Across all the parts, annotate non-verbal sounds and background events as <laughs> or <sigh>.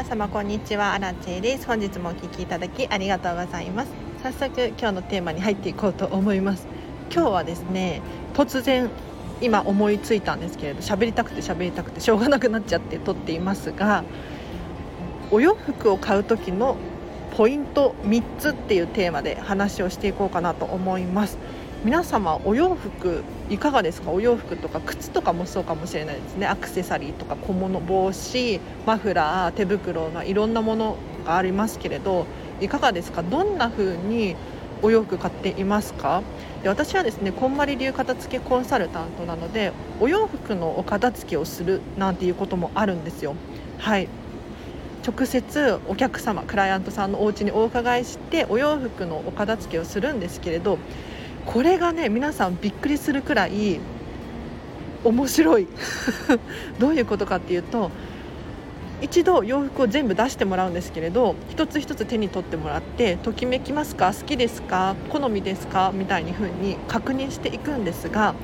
皆様こんにちは。アラチェです。本日もお聞きいただきありがとうございます。早速今日のテーマに入っていこうと思います。今日はですね突然今思いついたんですけれど喋りたくて喋りたくてしょうがなくなっちゃって撮っていますがお洋服を買う時のポイント3つっていうテーマで話をしていこうかなと思います。皆様お洋服いかがですか？お洋服とか靴とかもそうかもしれないですね。アクセサリーとか小物帽子マフラー手袋がいろんなものがありますけれどいかがですか？どんな風にお洋服買っていますか？で私はですねこんまり流片付けコンサルタントなのでお洋服のお片付けをするなんていうこともあるんですよ。はい。直接お客様クライアントさんのお家にお伺いしてお洋服のお片付けをするんですけれどこれがね皆さんびっくりするくらい面白い。<laughs> どういうことかっていうと一度洋服を全部出してもらうんですけれど一つ一つ手に取ってもらってときめきますか好きですか好みですかみたいに風に確認していくんですが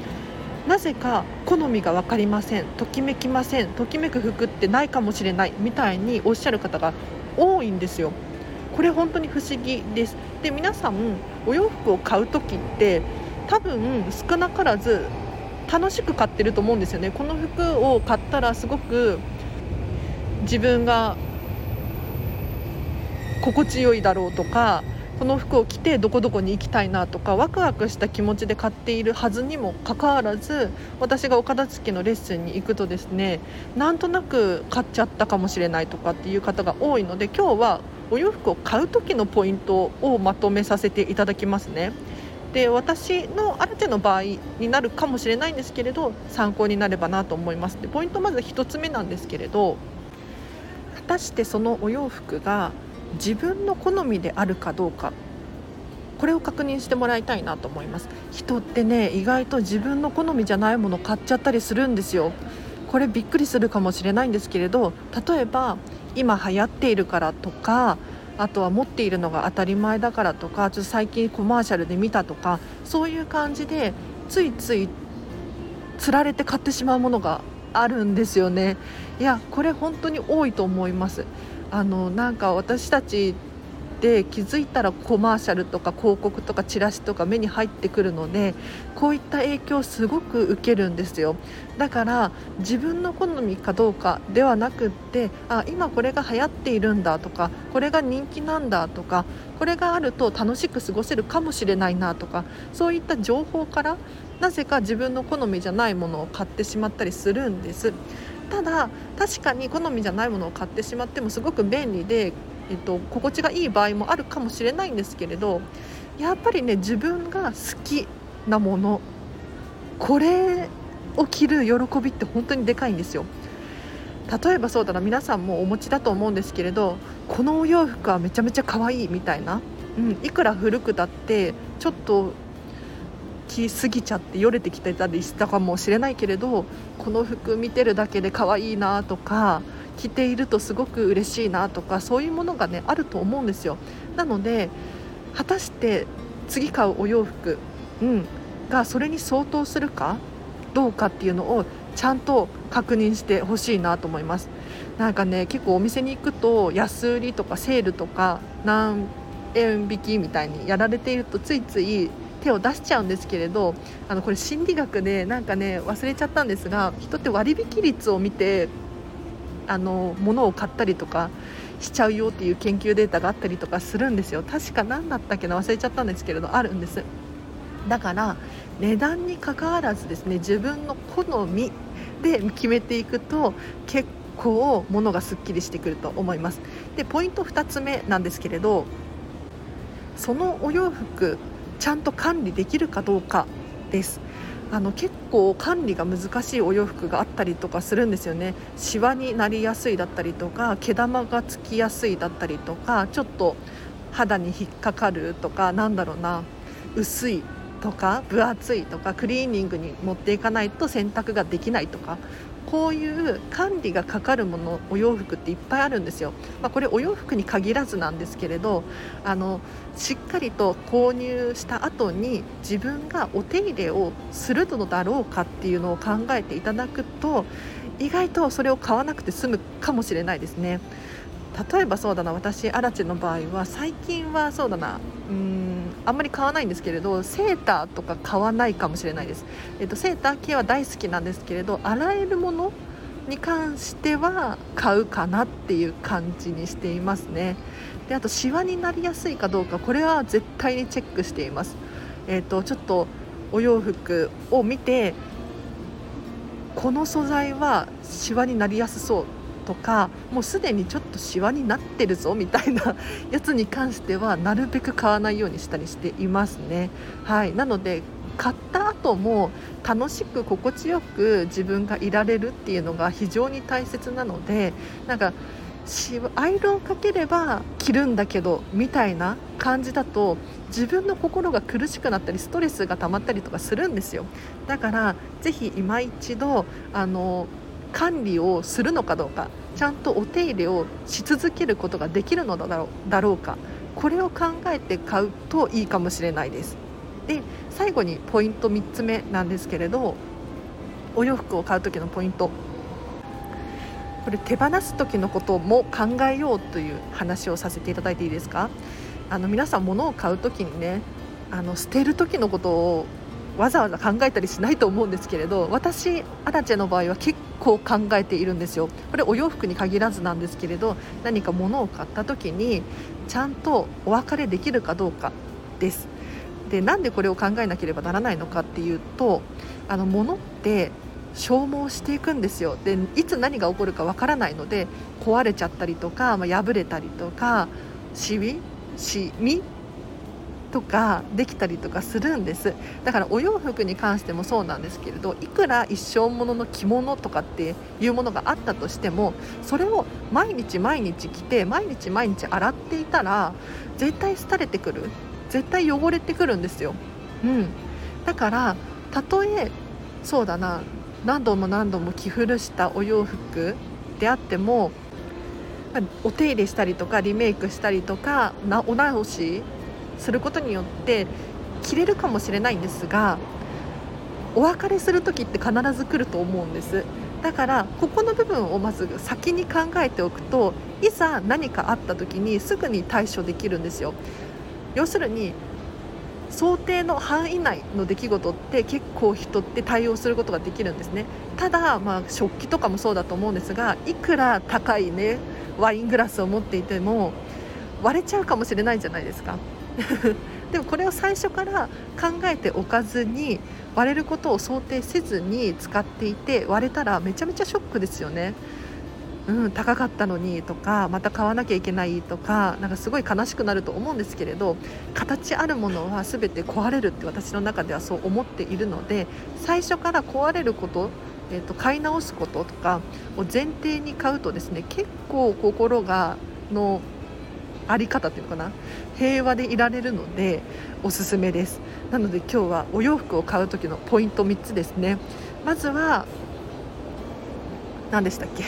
なぜか好みが分かりませんときめきませんときめく服ってないかもしれないみたいにおっしゃる方が多いんですよ。これ本当に不思議です。で皆さんお洋服を買う時って多分少なからず楽しく買ってると思うんですよね。この服を買ったらすごく自分が心地よいだろうとかこの服を着てどこどこに行きたいなとかワクワクした気持ちで買っているはずにもかかわらず私がお片付けのレッスンに行くとですねなんとなく買っちゃったかもしれないとかっていう方が多いので今日はお洋服を買う時のポイントをまとめさせていただきますね。で私のある程度の場合になるかもしれないんですけれど参考になればなと思います。でポイントまず1つ目なんですけれど果たしてそのお洋服が自分の好みであるかどうか。これを確認してもらいたいなと思います。人ってね意外と自分の好みじゃないもの買っちゃったりするんですよ。これびっくりするかもしれないんですけれど例えば今流行っているからとかあとは持っているのが当たり前だからとかちょっと最近コマーシャルで見たとかそういう感じでついついつられて買ってしまうものがあるんですよね。いやこれ本当に多いと思います。あのなんか私たちで気づいたらコマーシャルとか広告とかチラシとか目に入ってくるのでこういった影響すごく受けるんですよ。だから自分の好みかどうかではなくってあ今これが流行っているんだとかこれが人気なんだとかこれがあると楽しく過ごせるかもしれないなとかそういった情報からなぜか自分の好みじゃないものを買ってしまったりするんです。ただ確かに好みじゃないものを買ってしまってもすごく便利でえっと、心地がいい場合もあるかもしれないんですけれどやっぱりね自分が好きなものこれを着る喜びって本当にでかいんですよ。例えばそうだな皆さんもお持ちだと思うんですけれどこのお洋服はめちゃめちゃ可愛いみたいな、うん、いくら古くだってちょっと着すぎちゃってよれてきてたりしたかもしれないけれどこの服見てるだけで可愛いなとか着ているとすごく嬉しいなとかそういうものがねあると思うんですよ。なので果たして次買うお洋服、うん、がそれに相当するかどうかっていうのをちゃんと確認してほしいなと思います。なんかね結構お店に行くと安売りとかセールとか何円引きみたいにやられているとついつい手を出しちゃうんですけれどあのこれ心理学でなんかね忘れちゃったんですが人って割引率を見てあの物を買ったりとかしちゃうよっていう研究データがあったりとかするんですよ。確か何だったっけな忘れちゃったんですけれどあるんです。だから値段にかかわらずですね自分の好みで決めていくと結構物がすっきりしてくると思います。でポイント2つ目なんですけれどそのお洋服ちゃんと管理できるかどうかです。あの結構管理が難しいお洋服があったりとかするんですよね。シワになりやすいだったりとか毛玉がつきやすいだったりとかちょっと肌に引っかかるとかなんだろうな。薄いとか分厚いとかクリーニングに持っていかないと洗濯ができないとかこういう管理がかかるものお洋服っていっぱいあるんですよ、まあ、これお洋服に限らずなんですけれどあのしっかりと購入した後に自分がお手入れをするのだろうかっていうのを考えていただくと意外とそれを買わなくて済むかもしれないですね。例えばそうだな私アラチの場合は最近はそうだな。うんあんまり買わないんですけれどセーターとか買わないかもしれないです、えっと、セーター系は大好きなんですけれど洗えるものに関しては買うかなっていう感じにしていますね。であとシワになりやすいかどうかこれは絶対にチェックしています。えっとちょっとお洋服を見てこの素材はシワになりやすそうとかもうすでにちょっとシワになってるぞみたいな <laughs> やつに関してはなるべく買わないようにしたりしていますね。はいなので買った後も楽しく心地よく自分がいられるっていうのが非常に大切なのでなんかアイロンかければ着るんだけどみたいな感じだと自分の心が苦しくなったりストレスが溜まったりとかするんですよだからぜひ今一度あの管理をするのかどうかちゃんとお手入れをし続けることができるのだろうだろうかこれを考えて買うといいかもしれないです。で最後にポイント3つ目なんですけれどお洋服を買う時のポイント。これ手放す時のことも考えようという話をさせていただいていいですか？あの皆さん物を買う時にねあの捨てる時のことをわざわざ考えたりしないと思うんですけれど私アラチェの場合は結構考えているんですよ。これお洋服に限らずなんですけれど何か物を買った時にちゃんとお別れできるかどうかです。でなんでこれを考えなければならないのかっていうとあの物って消耗していくんですよ。でいつ何が起こるかわからないので壊れちゃったりとか、まあ、破れたりとかしみしみとかできたりとかするんです。だからお洋服に関してもそうなんですけれどいくら一生ものの着物とかっていうものがあったとしてもそれを毎日毎日着て毎日毎日洗っていたら絶対廃れてくる。絶対汚れてくるんですよ、うん、だからたとえそうだな何度も何度も着古したお洋服であってもお手入れしたりとかリメイクしたりとかなお直しすることによって着れるかもしれないんですがお別れする時って必ず来ると思うんです。だからここの部分をまず先に考えておくといざ何かあった時にすぐに対処できるんですよ。要するに想定の範囲内の出来事って結構人って対応することができるんですね。ただ、まあ、食器とかもそうだと思うんですがいくら高いねワイングラスを持っていても割れちゃうかもしれないじゃないですか。<laughs> でもこれを最初から考えておかずに割れることを想定せずに使っていて割れたらめちゃめちゃショックですよね。うん、高かったのにとかまた買わなきゃいけないとかなんかすごい悲しくなると思うんですけれど形あるものは全て壊れるって私の中ではそう思っているので最初から壊れることえーと、買い直すこととかを前提に買うとですね結構心がのあり方っていうのかな？平和でいられるのでおすすめです。なので今日はお洋服を買う時のポイント3つですね。まずは何でしたっけ？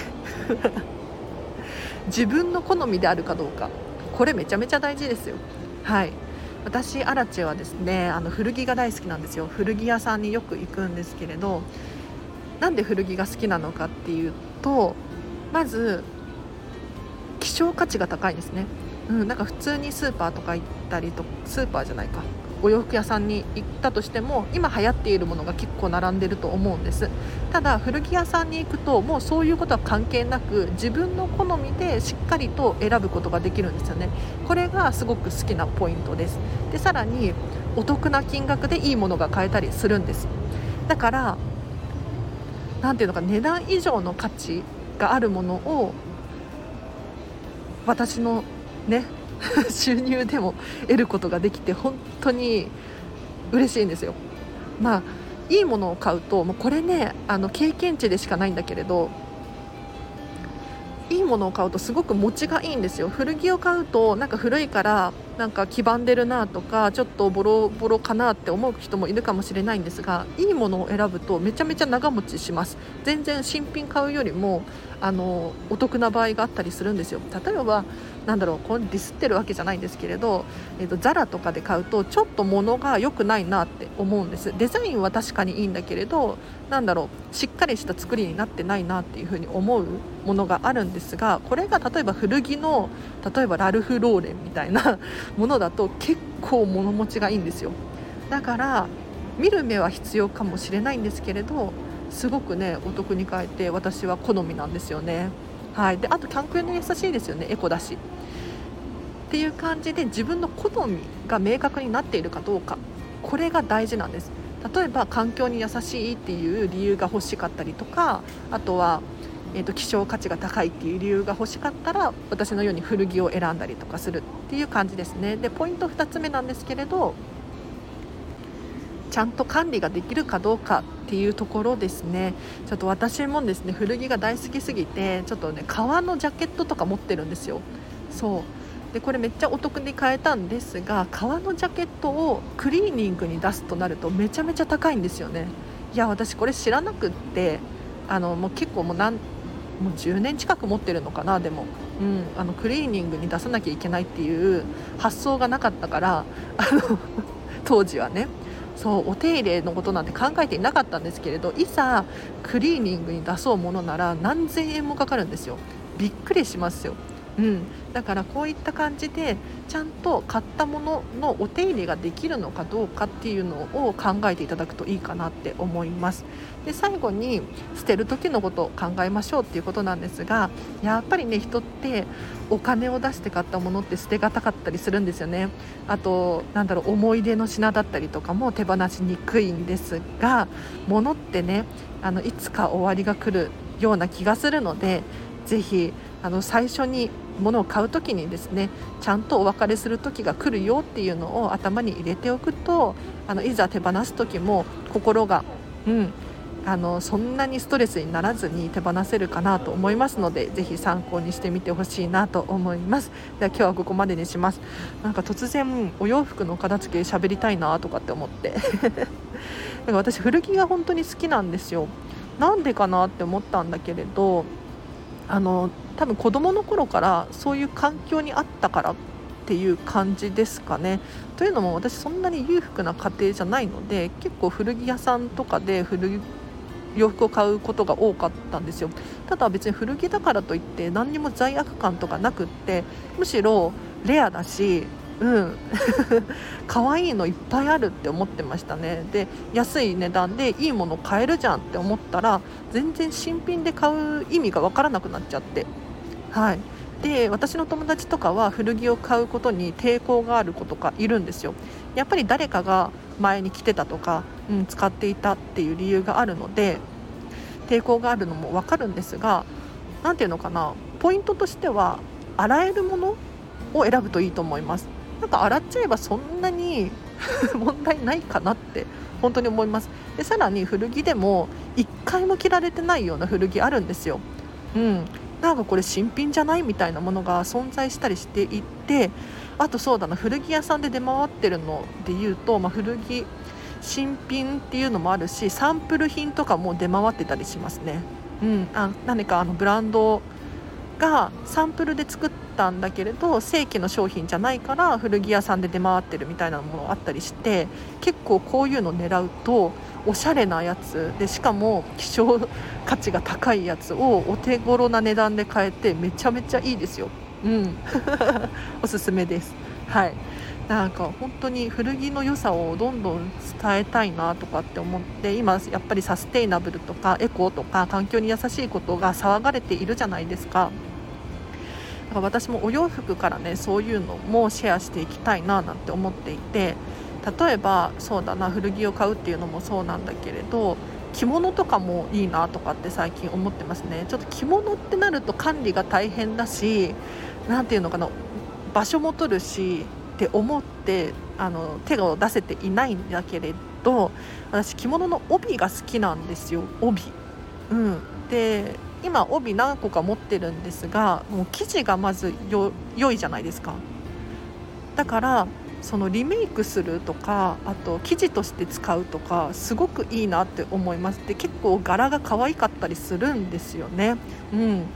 <laughs> 自分の好みであるかどうか。これめちゃめちゃ大事ですよ。はい。私アラチェはですねあの古着が大好きなんですよ。古着屋さんによく行くんですけれどなんで古着が好きなのかっていうとまず希少価値が高いんですね。うん、なんか普通にスーパーとか行ったりとスーパーじゃないか。お洋服屋さんに行ったとしても今流行っているものが結構並んでると思うんです。ただ古着屋さんに行くともうそういうことは関係なく自分の好みでしっかりと選ぶことができるんですよね。これがすごく好きなポイントです。でさらにお得な金額でいいものが買えたりするんです。だから何ていうのか値段以上の価値があるものを私のね <laughs> 収入でも得ることができて本当に嬉しいんですよ。まあいいものを買うともうこれねあの経験値でしかないんだけれどいいものを買うとすごく持ちがいいんですよ。古着を買うとなんか古いからなんか黄ばんでるなとかちょっとボロボロかなって思う人もいるかもしれないんですがいいものを選ぶとめちゃめちゃ長持ちします。全然新品買うよりもあのお得な場合があったりするんですよ。例えばなんだろうこれディスってるわけじゃないんですけれど、えーと、ザラとかで買うとちょっと物が良くないなって思うんです。デザインは確かにいいんだけれどなんだろうしっかりした作りになってないなっていうふうに思うものがあるんですがこれが例えば古着の例えばラルフ・ローレンみたいな <laughs> ものだと結構物持ちがいいんですよ。だから見る目は必要かもしれないんですけれどすごくねお得に買えて私は好みなんですよね。はい、であと環境に優しいですよね。エコだし。っていう感じで自分の好みが明確になっているかどうか。これが大事なんです。例えば環境に優しいっていう理由が欲しかったりとかあとは、えーと、希少価値が高いっていう理由が欲しかったら私のように古着を選んだりとかするっていう感じですね。でポイント2つ目なんですけれどちゃんと管理ができるかどうかっていうところですね。ちょっと私もですね古着が大好きすぎてちょっとね革のジャケットとか持ってるんですよ。そう。でこれめっちゃお得に買えたんですが革のジャケットをクリーニングに出すとなるとめちゃめちゃ高いんですよね。いや私これ知らなくってあのもう結構もう何もう10年近く持ってるのかなでも、うん、あのクリーニングに出さなきゃいけないっていう発想がなかったからあの当時はね。そうお手入れのことなんて考えていなかったんですけれどいざクリーニングに出そうものなら何千円もかかるんですよ。びっくりしますよ。うん、だからこういった感じでちゃんと買ったもののお手入れができるのかどうかっていうのを考えていただくといいかなって思います。で最後に捨てる時のことを考えましょうっていうことなんですがやっぱりね人ってお金を出して買ったものって捨てがたかったりするんですよね。あとなんだろう思い出の品だったりとかも手放しにくいんですが物ってねあのいつか終わりが来るような気がするのでぜひあの最初に物を買う時にですねちゃんとお別れする時が来るよっていうのを頭に入れておくとあのいざ手放す時も心が、うん、あのそんなにストレスにならずに手放せるかなと思いますのでぜひ参考にしてみてほしいなと思います。では今日はここまでにします。なんか突然お洋服の片付け喋りたいなとかって思って。<laughs> なんか私古着が本当に好きなんですよ。なんでかなって思ったんだけれどあの多分子どもの頃からそういう環境にあったからっていう感じですかね。というのも私そんなに裕福な家庭じゃないので結構古着屋さんとかで古洋服を買うことが多かったんですよただ別に古着だからといって何にも罪悪感とかなくってむしろレアだしうん。<laughs> 可愛いのいっぱいあるって思ってましたね。で安い値段でいいもの買えるじゃんって思ったら全然新品で買う意味が分からなくなっちゃって。はい。で私の友達とかは古着を買うことに抵抗がある子とかいるんですよ。やっぱり誰かが前に着てたとか、うん、使っていたっていう理由があるので抵抗があるのも分かるんですが何ていうのかな。ポイントとしては洗えるものを選ぶといいと思います。なんか洗っちゃえばそんなに <laughs> 問題ないかなって本当に思います。でさらに古着でも1回も着られてないような古着あるんですよ、うん、なんかこれ新品じゃない？みたいなものが存在したりしていてあとそうだな古着屋さんで出回ってるのでいうと、まあ、古着新品っていうのもあるしサンプル品とかも出回ってたりしますね、うん、あ何かあのブランドがサンプルで作ってたんだけれど正規の商品じゃないから古着屋さんで出回ってるみたいなものあったりして結構こういうの狙うとおしゃれなやつでしかも希少価値が高いやつをお手頃な値段で買えてめちゃめちゃいいですよ。うん <laughs> おすすめです。はいなんか本当に古着の良さをどんどん伝えたいなとかって思って今やっぱりサステイナブルとかエコとか環境に優しいことが騒がれているじゃないですかか私もお洋服からねそういうのもシェアしていきたいななんて思っていて例えばそうだな古着を買うっていうのもそうなんだけれど着物とかもいいなとかって最近思ってますねちょっと着物ってなると管理が大変だし何ていうのかな場所も取るしって思ってあの手を出せていないんだけれど私着物の帯が好きなんですよ帯。うん、で今帯何個か持ってるんですがもう生地がまず良いじゃないですかだからそのリメイクするとかあと生地として使うとかすごくいいなって思いますで結構柄が可愛かったりするんですよね。うん、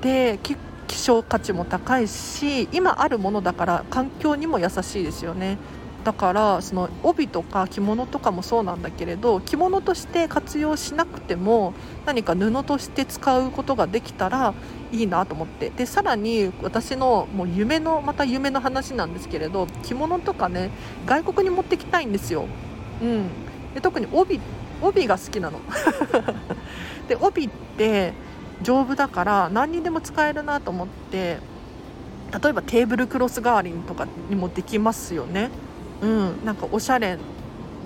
で希少価値も高いし今あるものだから環境にも優しいですよね。だからその帯とか着物とかもそうなんだけれど着物として活用しなくても何か布として使うことができたらいいなと思って。でさらに私のもう夢のまた夢の話なんですけれど着物とかね外国に持ってきたいんですよ、うん、で特に帯帯が好きなの。<laughs> で帯って丈夫だから何にでも使えるなと思って例えばテーブルクロス代わりとかにもできますよね。うん、なんかおしゃれ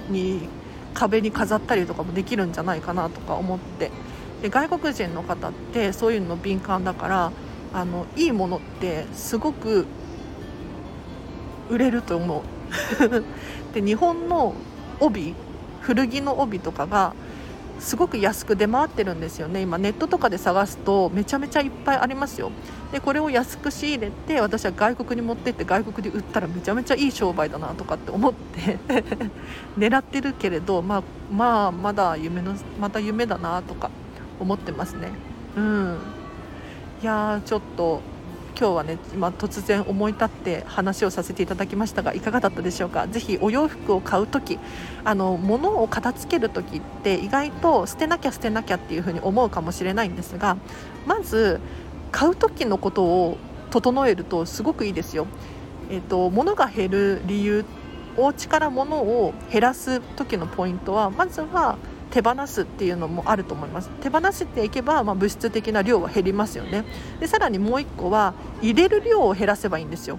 に壁に飾ったりとかもできるんじゃないかなとか思って。で外国人の方ってそういうの敏感だからあのいいものってすごく売れると思う。<laughs> で日本の帯古着の帯とかがすごく安く出回ってるんですよね。今ネットとかで探すとめちゃめちゃいっぱいありますよ。でこれを安く仕入れて私は外国に持ってって外国で売ったらめちゃめちゃいい商売だなとかって思って <laughs> 狙ってるけれど、まあ、まあまだ夢のまた夢だなとか思ってますね。うん。いやちょっと今日はね今突然思い立って話をさせていただきましたがいかがだったでしょうか？ぜひお洋服を買う時あの物を片付ける時って意外と捨てなきゃ捨てなきゃっていうふうに思うかもしれないんですがまず買う時のことを整えるとすごくいいですよ。えーと、物が減る理由お家から物を減らす時のポイントはまずは手放すっていうのもあると思います。手放していけば、まあ、物質的な量は減りますよね。でさらにもう1個は入れる量を減らせばいいんですよ。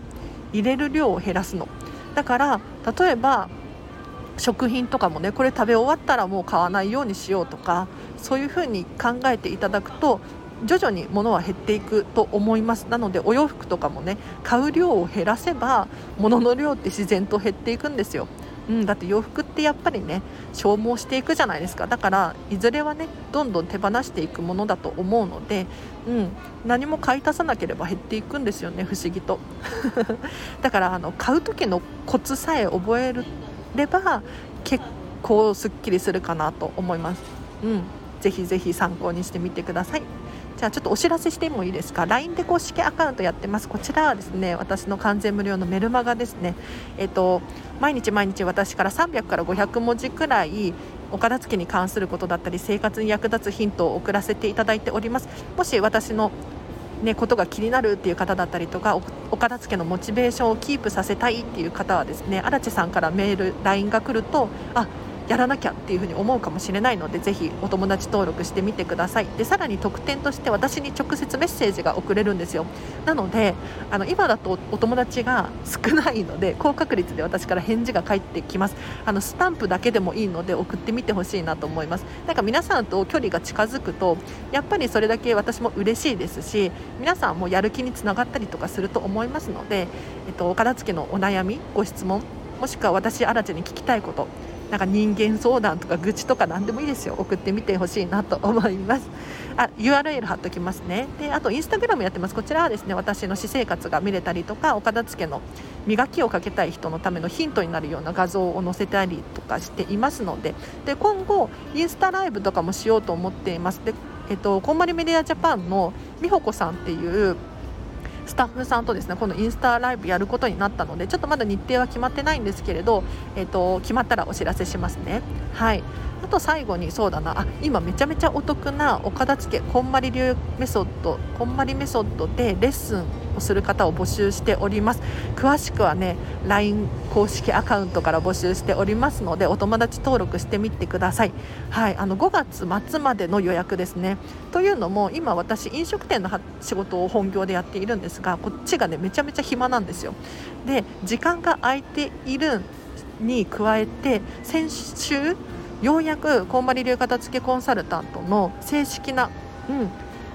入れる量を減らすの。だから例えば食品とかもねこれ食べ終わったらもう買わないようにしようとかそういうふうに考えていただくと徐々に物は減っていくと思います。なのでお洋服とかもね買う量を減らせば物の量って自然と減っていくんですよ。うん、だって洋服ってやっぱりね消耗していくじゃないですか。だからいずれはねどんどん手放していくものだと思うので、うん、何も買い足さなければ減っていくんですよね不思議と。<laughs> だからあの買う時のコツさえ覚えれば結構すっきりするかなと思います、うん、ぜひぜひ参考にしてみてください。じゃあちょっとお知らせしてもいいですか？LINE で公式アカウントやってます。こちらはですね私の完全無料のメルマガですね。えっ、と毎日毎日私から300から500文字くらいお片付けに関することだったり生活に役立つヒントを送らせていただいております。もし私のね、ことが気になるっていう方だったりとかお片付けのモチベーションをキープさせたいっていう方はですね荒地さんからメール LINE が来るとあやらなきゃっていうふうに思うかもしれないのでぜひお友達登録してみてください。でさらに特典として私に直接メッセージが送れるんですよ。なのであの今だとお友達が少ないので高確率で私から返事が返ってきます。あのスタンプだけでもいいので送ってみてほしいなと思います。なんか皆さんと距離が近づくとやっぱりそれだけ私も嬉しいですし皆さんもやる気につながったりとかすると思いますので、えっと、お片付けのお悩みご質問もしくは私新地に聞きたいことなんか人間相談とか愚痴とか何でもいいですよ。送ってみてほしいなと思います。あ URL 貼っときますね。であとインスタグラムやってます。こちらはですね私の私生活が見れたりとかお片付けの磨きをかけたい人のためのヒントになるような画像を載せたりとかしていますので。で今後インスタライブとかもしようと思っています。でえっと、こんまりメディアジャパンの美穂子さんっていうスタッフさんとですねこのインスタライブやることになったのでちょっとまだ日程は決まってないんですけれど、えーと、決まったらお知らせしますね。はいあと最後にそうだなあ今めちゃめちゃお得なお片付けこんまり流メソッドこんまりメソッドでレッスンをする方を募集しております。詳しくはね LINE 公式アカウントから募集しておりますのでお友達登録してみてください。はいあの5月末までの予約ですね。というのも今私飲食店の仕事を本業でやっているんですがこっちがねめちゃめちゃ暇なんですよ。で時間が空いているに加えて先週ようやくこんまり流片付けコンサルタントの正式な、うん、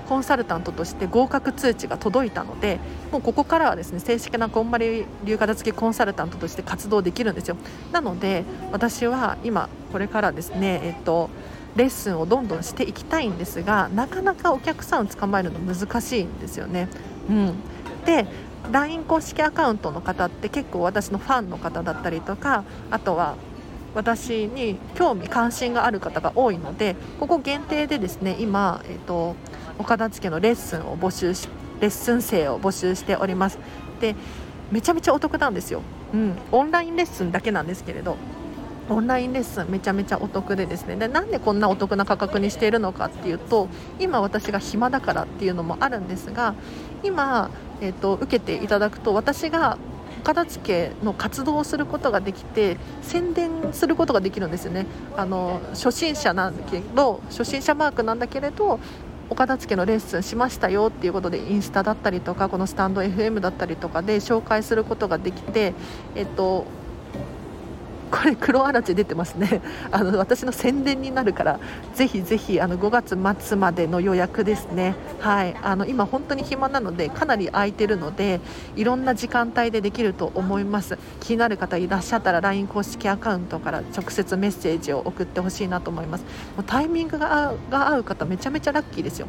コンサルタントとして合格通知が届いたのでもうここからはですね正式なこんまり流片付けコンサルタントとして活動できるんですよなので私は今これからですねえっとレッスンをどんどんしていきたいんですがなかなかお客さんを捕まえるの難しいんですよね。うん、で LINE 公式アカウントの方って結構私のファンの方だったりとかあとは私に興味関心がある方が多いのでここ限定でですね今、えー、と岡田付けのレッスンを募集しレッスン生を募集しております。でめちゃめちゃお得なんですよ、うん、オンラインレッスンだけなんですけれどオンラインレッスンめちゃめちゃお得でですね。でなんでこんなお得な価格にしているのかっていうと今私が暇だからっていうのもあるんですが今、えーと、受けていただくと私が片付けの活動をすることができて宣伝することができるんですよね。あの初心者なんだけど初心者マークなんだけれどお片付けのレッスンしましたよっていうことでインスタだったりとかこのスタンド FM だったりとかで紹介することができて、えっと、これ黒あらち出てますね。<laughs> あの私の宣伝になるからぜひぜひあの5月末までの予約ですね。はい。あの今本当に暇なのでかなり空いてるのでいろんな時間帯でできると思います。気になる方いらっしゃったら LINE 公式アカウントから直接メッセージを送ってほしいなと思います。もうタイミングが合う方めちゃめちゃラッキーですよ。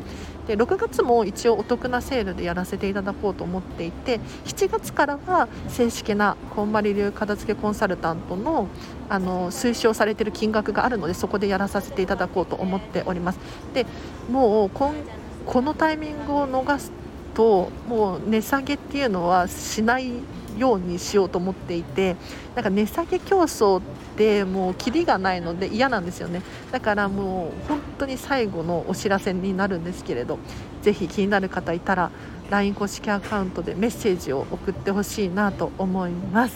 で6月も一応お得なセールでやらせていただこうと思っていて7月からは正式なこんまり流片付けコンサルタントのあの推奨されている金額があるのでそこでやらさせていただこうと思っております。でもうここのタイミングを逃すともう値下げっていうのはしないようにしようと思っていてなんか値下げ競争ってもうキリがないので嫌なんですよね。だからもう本当に最後のお知らせになるんですけれどぜひ気になる方いたら LINE 公式アカウントでメッセージを送ってほしいなと思います。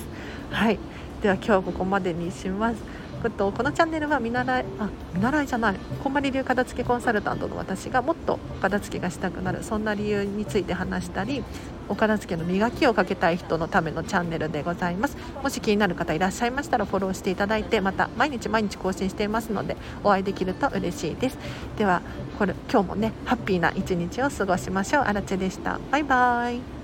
はい。では今日はここまでにしますとこのチャンネルは見習いあ見習いじゃないこんまり流片付けコンサルタントの私がもっと片付けがしたくなるそんな理由について話したりお片付けの磨きをかけたい人のためのチャンネルでございますもし気になる方いらっしゃいましたらフォローしていただいてまた毎日毎日更新していますのでお会いできると嬉しいですではこれ今日もねハッピーな一日を過ごしましょう。あらちでした。バイバーイ。